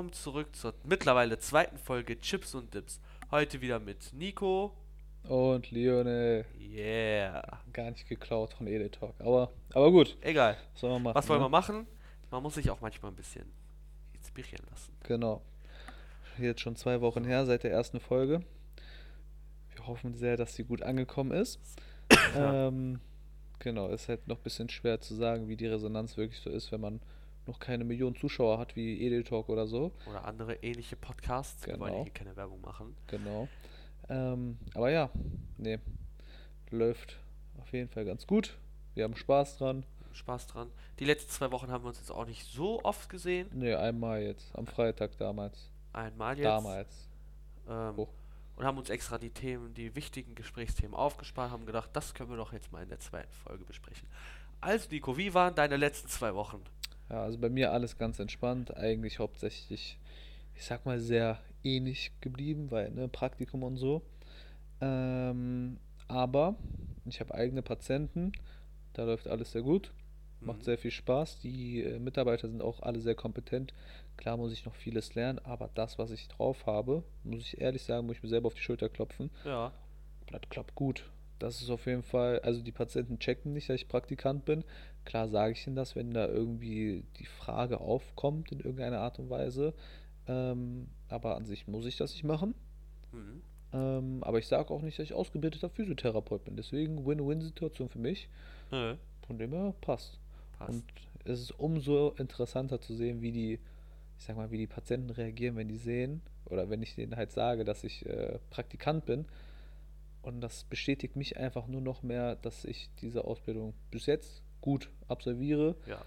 willkommen zurück zur mittlerweile zweiten Folge Chips und Dips. Heute wieder mit Nico. Und Lionel. Yeah. Gar nicht geklaut von Edel Talk. Aber, aber gut. Egal. Was sollen wir machen? Was wollen ne? wir machen? Man muss sich auch manchmal ein bisschen inspirieren lassen. Genau. Jetzt schon zwei Wochen her seit der ersten Folge. Wir hoffen sehr, dass sie gut angekommen ist. ähm, genau, ist halt noch ein bisschen schwer zu sagen, wie die Resonanz wirklich so ist, wenn man noch keine Millionen Zuschauer hat wie Edel Talk oder so. Oder andere ähnliche Podcasts. Wir wollen Genau. hier keine Werbung machen. Genau. Ähm, aber ja, nee, läuft auf jeden Fall ganz gut. Wir haben Spaß dran. Spaß dran. Die letzten zwei Wochen haben wir uns jetzt auch nicht so oft gesehen. Nee, einmal jetzt, am Freitag damals. Einmal jetzt. Damals. Ähm, Oh. Und haben uns extra die Themen, die wichtigen Gesprächsthemen aufgespart, haben gedacht, das können wir doch jetzt mal in der zweiten Folge besprechen. Also Nico, wie waren deine letzten zwei Wochen? Ja, also bei mir alles ganz entspannt. Eigentlich hauptsächlich, ich sag mal, sehr ähnlich geblieben, weil, ne, Praktikum und so. Ähm, aber ich habe eigene Patienten. Da läuft alles sehr gut. Macht Mhm. sehr viel Spaß. Die äh, Mitarbeiter sind auch alle sehr kompetent. Klar muss ich noch vieles lernen, aber das, was ich drauf habe, muss ich ehrlich sagen, muss ich mir selber auf die Schulter klopfen. Ja. Das klappt gut. Das ist auf jeden Fall, also die Patienten checken nicht, dass ich Praktikant bin. Klar sage ich ihnen das, wenn da irgendwie die Frage aufkommt in irgendeiner Art und Weise. Ähm, aber an sich muss ich das nicht machen. Mhm. Ähm, aber ich sage auch nicht, dass ich ausgebildeter Physiotherapeut bin. Deswegen Win-Win-Situation für mich. Nö, Von dem her passt. passt. Und es ist umso interessanter zu sehen, wie die, ich sag mal, wie die Patienten reagieren, wenn die sehen, oder wenn ich denen halt sage, dass ich äh, Praktikant bin. Und das bestätigt mich einfach nur noch mehr, dass ich diese Ausbildung bis jetzt gut absolviere. ja.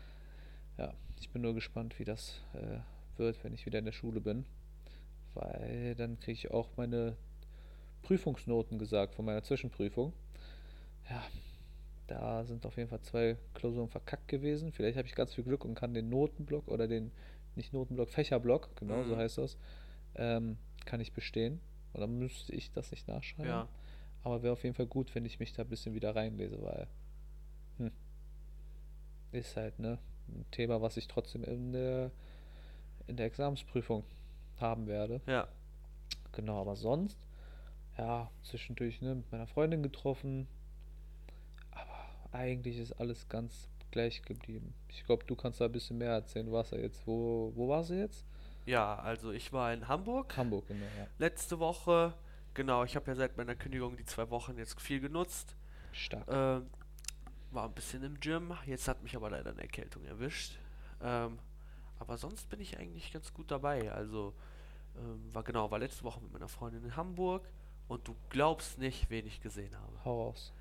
Ja, ich bin nur gespannt, wie das äh, wird, wenn ich wieder in der Schule bin. Weil dann kriege ich auch meine Prüfungsnoten gesagt von meiner Zwischenprüfung. Ja, da sind auf jeden Fall zwei Klausuren verkackt gewesen. Vielleicht habe ich ganz viel Glück und kann den Notenblock oder den, nicht Notenblock, Fächerblock, genau so Mhm. heißt das, ähm, kann ich bestehen. Und dann müsste ich das nicht nachschreiben. Ja. Aber wäre auf jeden Fall gut, wenn ich mich da ein bisschen wieder reinlese, weil hm, ist halt ne, ein Thema, was ich trotzdem in der, in der Examensprüfung haben werde. Ja. Genau, aber sonst, ja, zwischendurch ne, mit meiner Freundin getroffen. Aber eigentlich ist alles ganz gleich geblieben. Ich glaube, du kannst da ein bisschen mehr erzählen. Du warst ja jetzt, wo, wo warst du jetzt? Ja, also ich war in Hamburg Hamburg, genau, ja. letzte Woche. Genau, ich habe ja seit meiner Kündigung die zwei Wochen jetzt viel genutzt. Stark. Ähm, war ein bisschen im Gym. Jetzt hat mich aber leider eine Erkältung erwischt. Ähm, aber sonst bin ich eigentlich ganz gut dabei. Also ähm, war genau, war letzte Woche mit meiner Freundin in Hamburg und du glaubst nicht, wen ich gesehen habe. Hau raus.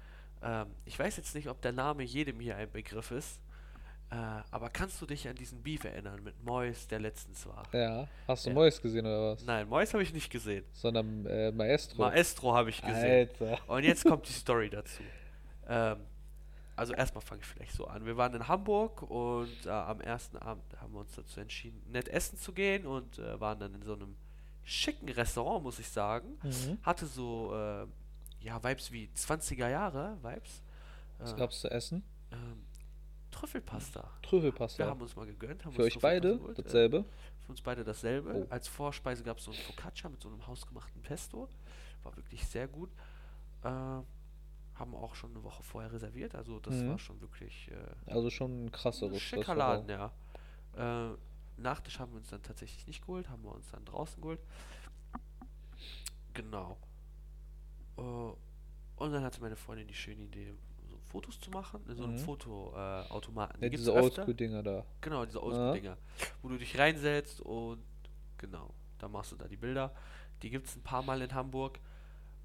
Ähm, ich weiß jetzt nicht, ob der Name jedem hier ein Begriff ist. Äh, aber kannst du dich an diesen Beef erinnern mit Mois, der letztens war? Ja, hast du Ja. Mois gesehen oder was? Nein, Mois habe ich nicht gesehen. Sondern äh, Maestro. Maestro habe ich gesehen. Alter. Und jetzt kommt die Story dazu. Ähm, also erstmal fange ich vielleicht so an. Wir waren in Hamburg und äh, am ersten Abend haben wir uns dazu entschieden, nett essen zu gehen und äh, waren dann in so einem schicken Restaurant, muss ich sagen. Mhm. Hatte so, äh, ja, Vibes wie 20er Jahre, Vibes. Was Äh, gab's zu essen? ähm, Trüffelpasta. Trüffelpasta. Wir haben uns mal gegönnt. Haben Für uns euch beide geholt, äh, dasselbe? für uns beide dasselbe. Oh. Als Vorspeise gab es so ein Focaccia mit so einem hausgemachten Pesto. War wirklich sehr gut. Äh, haben auch schon eine Woche vorher reserviert. Also das Mhm. war schon wirklich äh, Also schon ein krasseres schicker. Laden, ja. Äh, Nachtisch haben wir uns dann tatsächlich nicht geholt, haben wir uns dann draußen geholt. Genau. Äh, und dann hatte meine Freundin die schöne Idee, Fotos zu machen, in so einem Mhm. Fotoautomaten. Ja, gibt's diese. Oldschool-Dinger da. Genau, diese. Oldschool-Dinger. Wo du dich reinsetzt und genau, da machst du da die Bilder. Die gibt es ein paar Mal in Hamburg.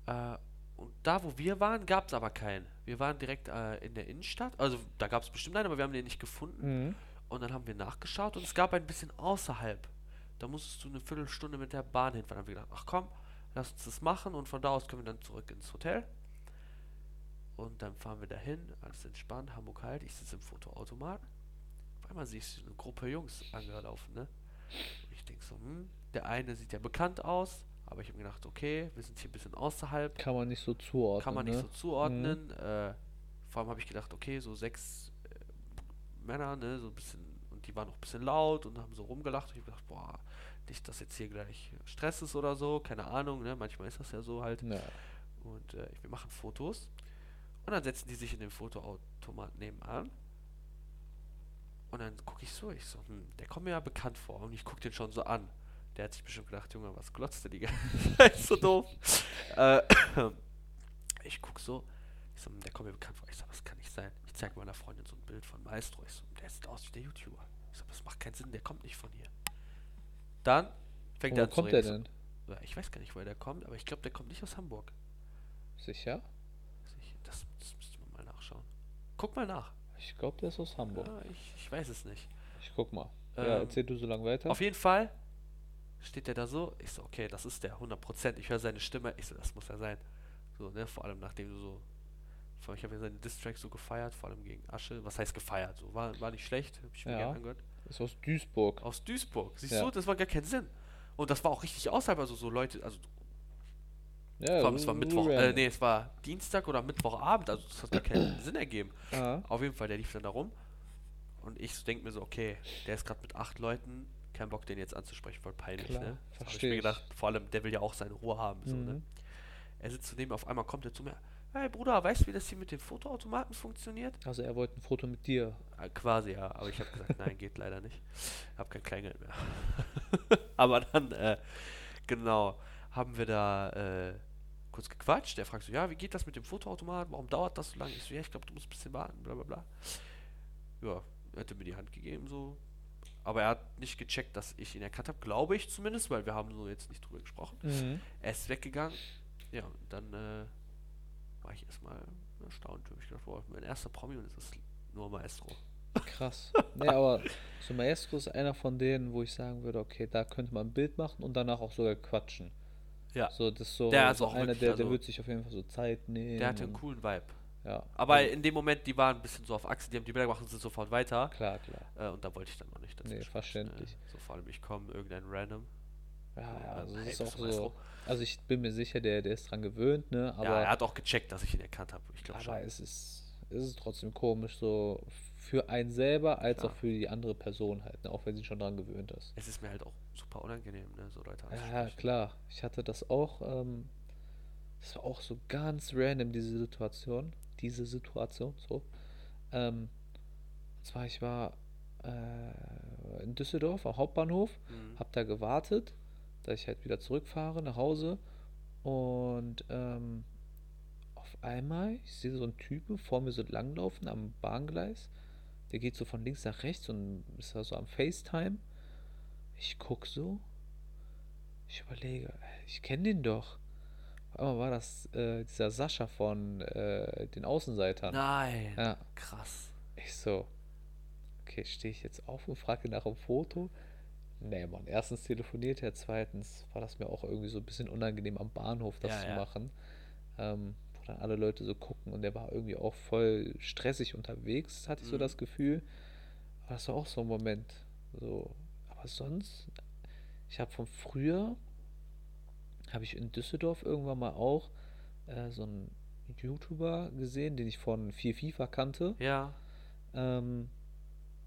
Äh, und da, wo wir waren, gab es aber keinen. Wir waren direkt äh, in der Innenstadt. Also da gab es bestimmt einen, aber wir haben den nicht gefunden. Mhm. Und dann haben wir nachgeschaut und es gab ein bisschen außerhalb. Da musstest du eine Viertelstunde mit der Bahn hinfahren. Dann haben wir gedacht, ach komm, lass uns das machen und von da aus können wir dann zurück ins Hotel. Und dann fahren wir dahin, alles entspannt, Hamburg halt. Ich sitze im Fotoautomat. Auf einmal sehe ich so eine Gruppe Jungs angelaufen, ne? Und ich denke so, hm, der eine sieht ja bekannt aus, aber ich habe gedacht, okay, wir sind hier ein bisschen außerhalb, Kann man nicht so zuordnen. kann man nicht ne? so zuordnen. Äh, vor allem habe ich gedacht, okay, so sechs äh, Männer, ne, so ein bisschen, und die waren noch ein bisschen laut und haben so rumgelacht. Und ich hab gedacht, boah, nicht, dass jetzt hier gleich Stress ist oder so, keine Ahnung, ne? Manchmal ist das ja so halt. Ja. Und äh, wir machen Fotos. Und dann setzen die sich in den Fotoautomat nebenan. Und dann gucke ich so, ich so, hm, der kommt mir ja bekannt vor. Und ich gucke den schon so an. Der hat sich bestimmt gedacht, Junge, was glotzt der die ganze Zeit so doof. äh, ich gucke so, ich so, hm, der kommt mir bekannt vor. Ich so, was kann nicht sein? Ich zeige meiner Freundin so ein Bild von Maestro. Ich so, der sieht aus wie der YouTuber. Ich so, das macht keinen Sinn, der kommt nicht von hier. Dann fängt Wo er an kommt zu der reden. denn? Ja, Ich weiß gar nicht, woher der kommt, aber ich glaube, der kommt nicht aus Hamburg. Sicher? Ich- Das, das müsste man mal nachschauen. Guck mal nach. Ich glaube, der ist aus Hamburg. Ja, ich, ich weiß es nicht. Ich guck mal. ja, Ähm, erzähl du so lange weiter. Auf jeden Fall steht der da so. Ich so, okay, das ist der 100%. Ich höre seine Stimme. Ich so, das muss er sein. So, ne, vor allem nachdem du so. Vor allem, ich habe ja seine Distracks so gefeiert, vor allem gegen Asche. Was heißt gefeiert? So, war, war nicht schlecht. Hab ich mir Ja. gerne angehört. ist aus Duisburg. Aus Duisburg. Siehst Ja. du, das war gar keinen Sinn. Und das war auch richtig außerhalb, also so Leute, also Ja, vor allem, es war so Mittwoch, äh, nee, es war Dienstag oder Mittwochabend, also das hat gar keinen Sinn ergeben. Ah, Auf jeden Fall, der lief dann da rum. Und ich denke mir so, okay, der ist gerade mit acht Leuten, kein Bock, den jetzt anzusprechen, voll peinlich, Klar, ne? Das hab ich mir ich. gedacht, vor allem, der will ja auch seine Ruhe haben, so, ne? Mhm. Er sitzt neben mir, auf einmal kommt er zu mir, hey Bruder, weißt du, wie das hier mit den Fotoautomaten funktioniert? Also er wollte ein Foto mit dir. Äh, quasi, ja, aber ich habe gesagt, nein, geht leider nicht. Hab kein Kleingeld mehr. aber dann, äh, genau, haben wir da äh, kurz gequatscht. Der fragt so, ja, wie geht das mit dem Fotoautomaten? Warum dauert das so lange? Ich so, ja, ich glaube, du musst ein bisschen warten, bla bla bla. Ja, er mir die Hand gegeben, so. Aber er hat nicht gecheckt, dass ich ihn erkannt habe, glaube ich zumindest, weil wir haben so jetzt nicht drüber gesprochen. Mhm. Er ist weggegangen. Ja, und dann äh, war ich erstmal erstaunt. Hab ich gedacht, boah, mein erster Promi und es ist nur Maestro. Krass. Nee, aber so Maestro ist einer von denen, wo ich sagen würde, okay, da könnte man ein Bild machen und danach auch sogar quatschen. Ja, So, das ist so, Der ist so auch einer, wirklich, der, der also- wird sich auf jeden Fall so Zeit nehmen. der hatte einen coolen Vibe. Ja. Aber also, in dem Moment, die waren ein bisschen so auf Achse, die haben die Bilder gemacht und sind sofort weiter. klar, klar. Äh, und da wollte ich dann noch nicht. Nee, verständlich. Äh, so vor allem, ich komme, irgendein Random. Ja, ja, äh, also hey, ist auch so. Also ich bin mir sicher, der, der ist dran gewöhnt, ne? Aber, ja, er hat auch gecheckt, dass ich ihn erkannt habe. Ich glaube schon. aber es ist, es ist trotzdem komisch, so für einen selber als Klar. auch für die andere Person halt, ne? Auch wenn sie schon dran gewöhnt ist. Es ist mir halt auch super unangenehm, ne, so Leute Ja, klar. Ich hatte das auch. Ähm, das war auch so ganz random, diese Situation. Diese Situation, so. Ähm, und zwar, ich war äh, in Düsseldorf am Hauptbahnhof, Mhm. hab da gewartet, dass ich halt wieder zurückfahre nach Hause. Und ähm, auf einmal, ich sehe so einen Typen vor mir so langlaufen am Bahngleis. Der geht so von links nach rechts und ist da so am FaceTime. Ich guck so. Ich überlege, ich kenne den doch. Einmal war das äh, dieser Sascha von äh, den Außenseitern. Nein. Ja, Krass. ich so, okay, stehe ich jetzt auf und frage nach einem Foto? Nee, Mann, erstens telefoniert er, zweitens war das mir auch irgendwie so ein bisschen unangenehm am Bahnhof das Ja, zu ja. machen. Ähm, dann alle Leute so gucken und der war irgendwie auch voll stressig unterwegs, hatte ich so Mhm. das Gefühl. Aber das war auch so ein Moment. So, aber sonst, ich habe von früher, habe ich in Düsseldorf irgendwann mal auch äh, so einen YouTuber gesehen, den ich von 4 FIFA kannte. Ja. Ähm,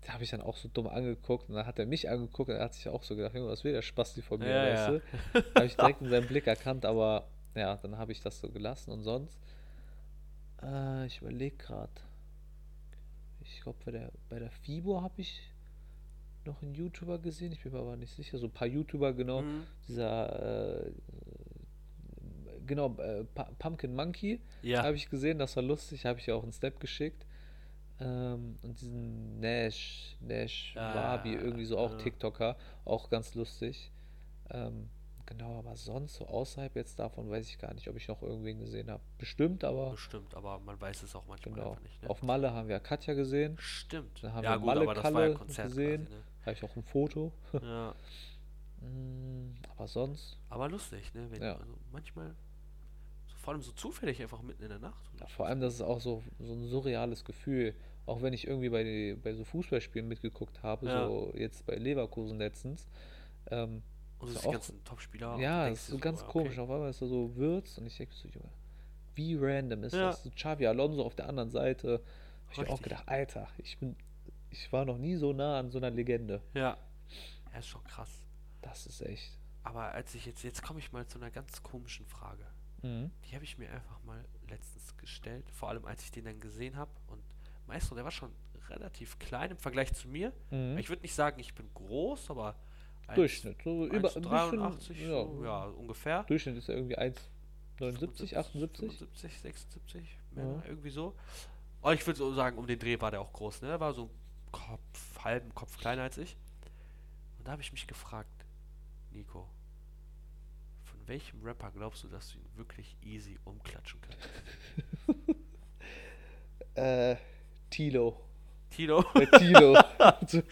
da habe ich dann auch so dumm angeguckt und dann hat er mich angeguckt und er hat sich auch so gedacht, was will der Spasti von mir, Ja, weißt ja. du? Habe ich direkt in seinem Blick erkannt, aber ja, dann habe ich das so gelassen und sonst, ich überlege gerade, ich glaube bei der, bei der FIBO habe ich noch einen YouTuber gesehen, ich bin mir aber nicht sicher, so ein paar YouTuber genau, Mhm. dieser, äh, genau, äh, Pu- Pumpkin Monkey, Ja. habe ich gesehen, das war lustig, habe ich ja auch einen Snap geschickt. Ähm, und diesen Nash, Nash Ah, Wabi, irgendwie so auch ja. TikToker, auch ganz lustig. Ähm, genau, aber sonst so außerhalb jetzt davon weiß ich gar nicht, ob ich noch irgendwen gesehen habe. Bestimmt, aber Bestimmt, aber man weiß es auch manchmal genau. einfach nicht. Ne? Auf Malle haben wir Katja gesehen, Stimmt. Dann haben ja, wir gut, Malle aber war ja Kalle Konzert gesehen. quasi, habe ich auch ein Foto. ne? Ja. Mm, aber sonst, Aber lustig, ne? Wenn, Ja. also manchmal, so, vor allem so zufällig einfach mitten in der Nacht. ja, vor allem, das ist auch so, so ein surreales Gefühl. Auch wenn ich irgendwie bei, die, bei so Fußballspielen mitgeguckt habe, so jetzt bei Leverkusen letztens. Ähm, Und ist das die auch- ganzen Top-Spieler. Ja, das ist so ganz ja, komisch. Auf einmal ist da so Würz und ich denke so, Junge, wie random ist Ja. das? So Xavi Alonso auf der anderen Seite. Hab ich mir auch gedacht, Alter, ich bin, ich war noch nie so nah an so einer Legende. Ja. Er ist schon krass. Das ist echt. Aber als ich jetzt, jetzt komme ich mal zu einer ganz komischen Frage. Mhm. Die habe ich mir einfach mal letztens gestellt, vor allem als ich den dann gesehen habe. Und Maestro, der war schon relativ klein im Vergleich zu mir. Mhm. Ich würde nicht sagen, ich bin groß, aber Durchschnitt. So über ein 1,83 bisschen, so, ja, ungefähr. Durchschnitt ist ja irgendwie 1,79, 78. 75, 76, Ja. Männer, irgendwie so. Aber ich würde so sagen, um den Dreh war der auch groß, ne? Er war so ein Kopf, halben Kopf kleiner als ich. Und da habe ich mich gefragt, Nico, von welchem Rapper glaubst du, dass du ihn wirklich easy umklatschen kannst? Äh, Tilo. Tilo? Bei Tilo. So,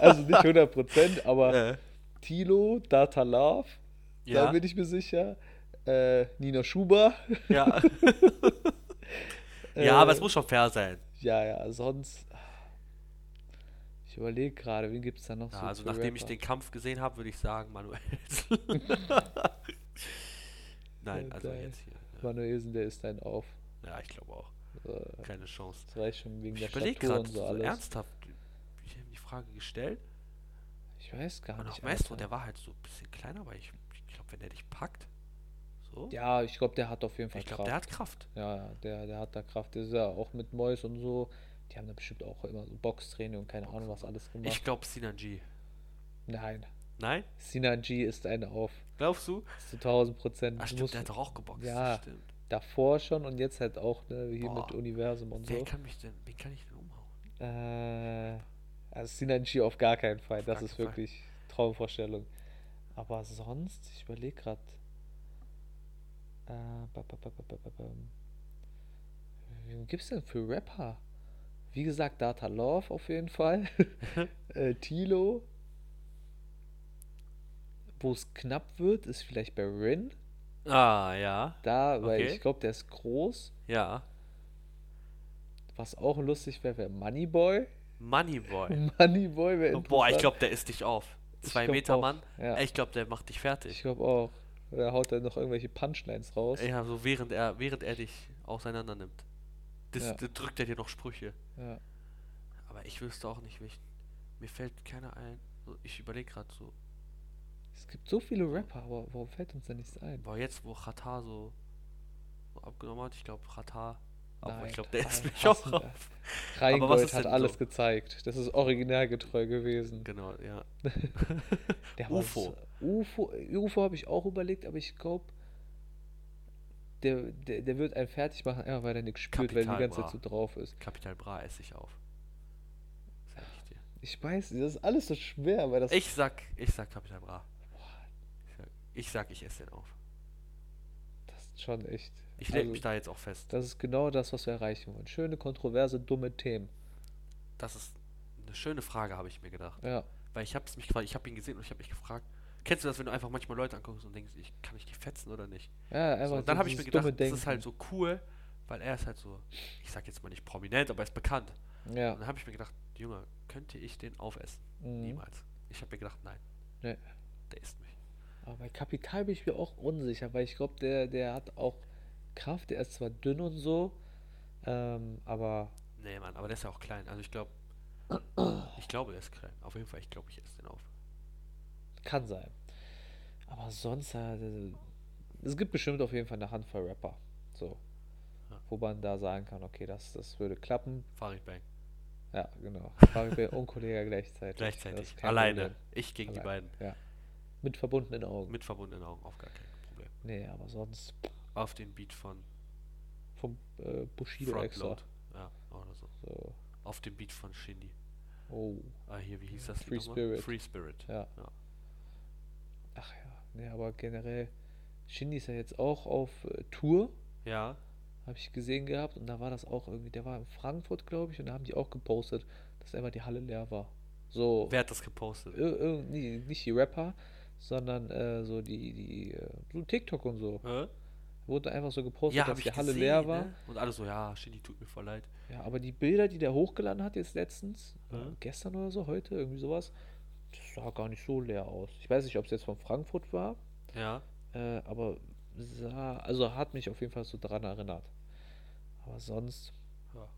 also nicht 100%, aber äh, Tilo, Data Love, da ja, bin ich mir sicher. Äh, Nina Schuber. ja. Äh, ja, aber es muss schon fair sein. Ja, ja, sonst. Ich überlege gerade, wen gibt es da noch Ja, so? also nachdem ich Rapper? den Kampf gesehen habe, würde ich sagen, Manuel. Nein, Ja, also jetzt hier. Manuelsen, der ist ein Auf. Ja, ich glaube auch. Äh, Keine Chance. Das reicht schon wegen Ich der Statur gerade und so so alles. ernsthaft. Ich habe die Frage gestellt. Ich weiß gar Und nicht. auch Maestro, Alter. der war halt so ein bisschen kleiner, aber ich, ich glaube, wenn der dich packt, so, Ja, ich glaube, der hat auf jeden Fall ich glaube, Kraft. der hat Kraft. Ja, der, der hat da Kraft. Der ist ja auch mit Mois und so. Die haben da bestimmt auch immer so Boxtraining und keine Ahnung, was alles gemacht. Ich glaube, Sinanji. Nein. Nein? Sinan G ist ein Auf. Glaubst du? Zu 1000 Prozent. Ach, Du stimmt, der hat doch auch geboxt. Ja. Stimmt. Davor schon und jetzt halt auch, ne, hier Boah. mit Universum und Wer so. kann mich denn, wen kann ich denn umhauen? Äh, also Sinan G auf gar keinen Fall. Auf Das ist keinen Fall. wirklich Traumvorstellung. Aber sonst, ich überlege gerade. Äh. Wen gibt's denn für Rapper? Wie gesagt, Data Love auf jeden Fall. äh, Tilo. Wo es knapp wird, ist vielleicht bei Rin. Ah, ja. Da, weil Okay. ich glaube, der ist groß. Ja. Was auch lustig wäre, wäre Moneyboy. Moneyboy. Moneyboy wäre Boah, ich glaube, der isst dich auf. Zwei glaub Meter auch, Mann. ja. Ich glaube, der macht dich fertig. Ich glaube auch. Da haut er noch irgendwelche Punchlines raus. Ja, so während er, während er dich auseinander nimmt. Das, Ja. das drückt er dir noch Sprüche. Ja. Aber ich wüsste auch nicht, welchen. Mir fällt keiner ein. Ich überlege gerade so. Es gibt so viele Rapper, aber warum fällt uns da nichts ein? Boah, jetzt wo Qatar so, so abgenommen hat, ich glaube Qatar. Aber ich glaube, der ist mich auch hassen auf. wir. was Reingold hat alles so? gezeigt. Das ist originalgetreu gewesen. Genau, ja. UFO. UFO, UFO habe ich auch überlegt, aber ich glaube, der, der, der wird einen fertig machen, einfach weil er nichts spürt, weil er die Kapital ganze Zeit so Bra. drauf ist. Kapital Bra esse ich auf. Sag ich dir. Ich weiß, das ist alles so schwer, weil das. Ich sag, ich sag Kapital Bra. Ich sag, ich esse den auf. Das ist schon echt. Ich leg also, mich da jetzt auch fest. Das ist genau das, was wir erreichen wollen. Schöne, kontroverse, dumme Themen. Das ist eine schöne Frage, habe ich mir gedacht. Ja. Weil ich hab's mich ich habe ihn gesehen und ich habe mich gefragt, kennst du das, wenn du einfach manchmal Leute anguckst und denkst, ich kann ich die fetzen oder nicht? Ja, So, einfach und dann so habe ich mir gedacht, das ist halt so cool, weil er ist halt so, ich sag jetzt mal nicht prominent, aber er ist bekannt. Ja. Und dann habe ich mir gedacht, Junge, könnte ich den aufessen? Mhm. Niemals. Ich habe mir gedacht, nein, Nee. der isst mich. Aber bei Kapital bin ich mir auch unsicher, weil ich glaube, der, der hat auch Kraft. Der ist zwar dünn und so, ähm, aber Nee, Mann, aber der ist ja auch klein. Also ich glaube, ich glaube, der ist klein. Auf jeden Fall, ich glaube, ich esse den auf. kann sein. Aber sonst, äh, es gibt bestimmt auf jeden Fall eine Handvoll Rapper, so, Ja. wo man da sagen kann, okay, das, das würde klappen. Farid Bang. Ja, genau. Farid und Kollege gleichzeitig. Gleichzeitig. Alleine. Problem. Ich gegen die Allein. beiden. Ja. Mit verbundenen Augen. Mit verbundenen Augen, auf gar kein Problem. Nee, aber sonst Auf den Beat von vom äh, Bushido extra. Frontload. Ja, oder so. So. Auf dem Beat von Shindy. Oh, Ah, hier, wie hieß das? Free? Spirit. Free Spirit. ja. Ja. Ach ja, nee, aber generell, Shindy ist ja jetzt auch auf äh, Tour, Ja, habe ich gesehen gehabt, und da war das auch irgendwie, der war in Frankfurt, glaube ich, und da haben die auch gepostet, dass einfach die Halle leer war. So, wer hat das gepostet? ir- ir- nee, nicht die Rapper, sondern äh, so die, die, äh, so TikTok und so. Hä? Wurde einfach so gepostet, Ja, dass die Halle gesehen, leer war. Ne? Und alle so, ja, Shindy tut mir voll leid. Ja, aber die Bilder, die der hochgeladen hat jetzt letztens, äh, gestern oder so, heute, irgendwie sowas, das sah gar nicht so leer aus. Ich weiß nicht, ob es jetzt von Frankfurt war, Ja, äh, aber sah, also hat mich auf jeden Fall so dran erinnert. Aber sonst Ja.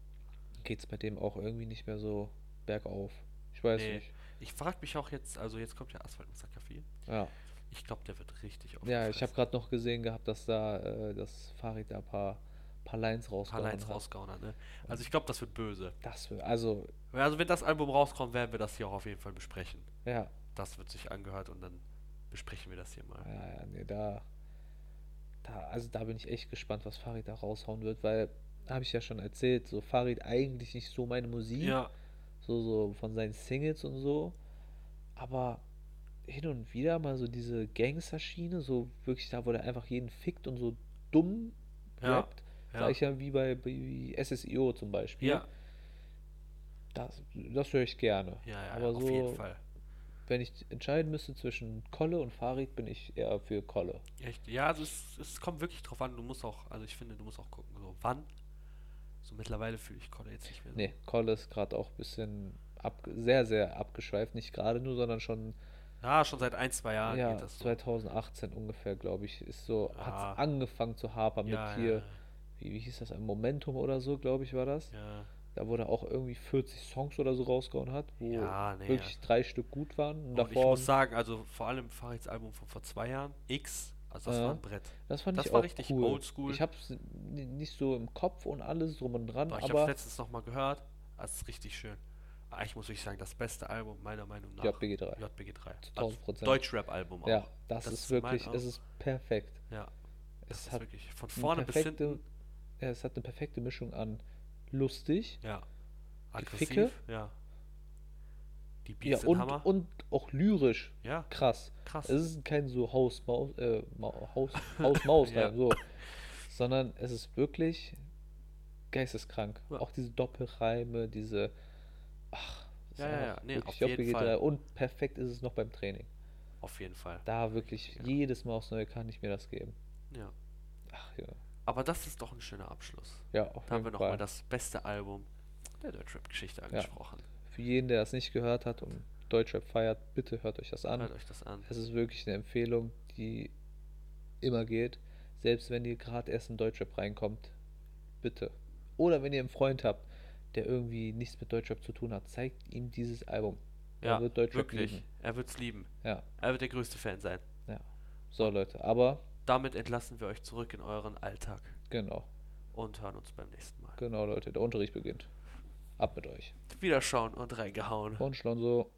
geht es bei dem auch irgendwie nicht mehr so bergauf. Ich weiß Nee. nicht. Ich frage mich auch jetzt, also jetzt kommt ja Asphalt 4. Ja. Ich glaube, der wird richtig Ja, ich habe gerade noch gesehen gehabt, dass da äh, das Farid da ein paar, paar Lines ein paar rausgehauen Lines hat. rausgehauen hat, ne? Also ich glaube, das wird böse. Das wär, also, Also wenn das Album rauskommt, werden wir das hier auch auf jeden Fall besprechen. ja, Das wird sich angehört und dann besprechen wir das hier mal. ja, ja, nee, da, da, also da bin ich echt gespannt, was Farid da raushauen wird, weil, habe ich ja schon erzählt, so Farid eigentlich nicht so meine Musik, Ja, so, so von seinen Singles und so, aber hin und wieder mal so diese Gangster-Schiene, so wirklich da, wo der einfach jeden fickt und so dumm rappt, ja. sag ich ja, wie bei, wie SSIO zum Beispiel. ja, Das, das höre ich gerne. ja, ja, Aber auf so, jeden Fall. wenn ich entscheiden müsste zwischen Kolle und Farid, bin ich eher für Kolle. Echt? Ja, also es, es kommt wirklich drauf an. Du musst auch, also ich finde, du musst auch gucken, so wann. So mittlerweile fühle ich Kolle jetzt nicht mehr so. Nee, Kolle ist gerade auch ein bisschen ab, sehr, sehr abgeschweift. Nicht gerade nur, sondern schon Ja, schon seit ein, zwei Jahren ja, geht das so. 2018 ungefähr, glaube ich, ist so, Ja. hat es angefangen zu hapern ja, mit hier, wie, wie hieß das, ein Momentum oder so, glaube ich, war das. Da er auch irgendwie 40 Songs oder so rausgehauen hat, wo Ja, nee, wirklich drei Stück gut waren. Und Und ich muss sagen, also vor allem Farids Album von vor zwei Jahren, X, also das Ja. war ein Brett. das fand das ich war auch richtig cool. oldschool. Ich habe es nicht so im Kopf und alles drum und dran, Doch, ich habe aber es letztens nochmal gehört, das ist richtig schön. Aber ich muss wirklich sagen, das beste Album meiner Meinung nach. JBG 3. JBG 3. Zu Also 1000%. Deutschrap-Album auch. Ja, das, Das ist wirklich, es ist perfekt. Ja, Es ist hat wirklich von vorne bis hinten. ja, es hat eine perfekte Mischung an lustig, Ja. Aggressiv, ja. Die ja, Beats sind und, Hammer. und auch lyrisch ja, krass. krass. Es ist kein so Haus Maus äh, Haus Haus Maus Ja. Reim, so, sondern es ist wirklich geisteskrank. Ja. Auch diese Doppelreime, diese ach, Ja, ja, ja. Nee, auf jeden Fall. 3 und perfekt ist es noch beim Training. Auf jeden Fall. Da wirklich Ja. jedes Mal aufs Neue kann ich mir das geben. Ja. Ach ja. Aber das ist doch ein schöner Abschluss. Ja, auf Da haben wir jeden nochmal das beste Album der Deutschrap-Geschichte angesprochen. Für jeden, der das nicht gehört hat und Deutschrap feiert, bitte hört euch das an. Hört euch das an. Es ist wirklich eine Empfehlung, die immer geht. Selbst wenn ihr gerade erst in Deutschrap reinkommt, bitte. Oder wenn ihr einen Freund habt, der irgendwie nichts mit Deutschrap zu tun hat, zeigt ihm dieses Album. Ja, er wird Deutschrap wirklich. lieben. Er wird's lieben. Ja, Er wird der größte Fan sein. so Leute. Aber Damit entlassen wir euch zurück in euren Alltag genau, und hören uns beim nächsten Mal. genau Leute, der Unterricht beginnt. Ab mit euch. Wiederschauen und reingehauen. Und Schlonzo.